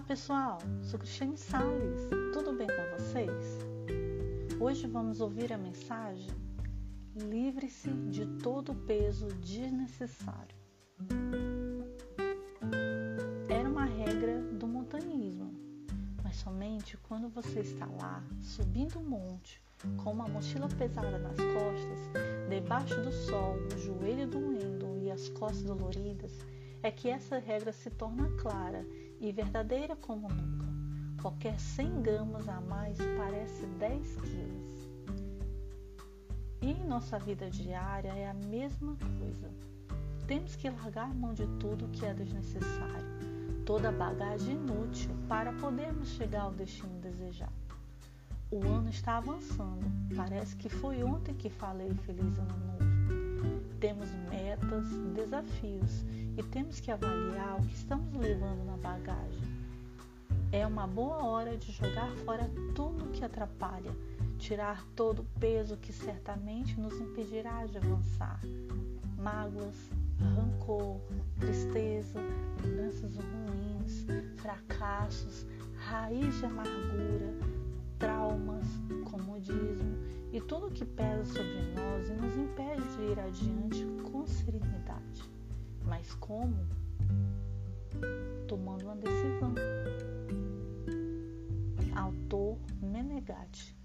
pessoal, sou Cristiane Salles, tudo bem com vocês? Hoje vamos ouvir a mensagem Livre-se de todo peso desnecessário. Era uma regra do montanhismo, mas somente quando você está lá, subindo um monte, com uma mochila pesada nas costas, debaixo do sol, o joelho doendo e as costas doloridas, é que essa regra se torna clara e verdadeira como nunca. Qualquer 100 gramas a mais parece 10 quilos. E em nossa vida diária é a mesma coisa. Temos que largar mão de tudo que é desnecessário, toda bagagem inútil para podermos chegar ao destino desejado. O ano está avançando. Parece que foi ontem que falei Feliz Ano Novo. Temos metas, desafios e temos que avaliar o que estamos levando na bagagem. É uma boa hora de jogar fora tudo que atrapalha, tirar todo o peso que certamente nos impedirá de avançar. Mágoas, rancor, tristeza, lembranças ruins, fracassos, raiz de amargura, traumas, comodismo e tudo que pesa sobre nós adiante com serenidade. Mas como? Tomando uma decisão. Autor Menegatti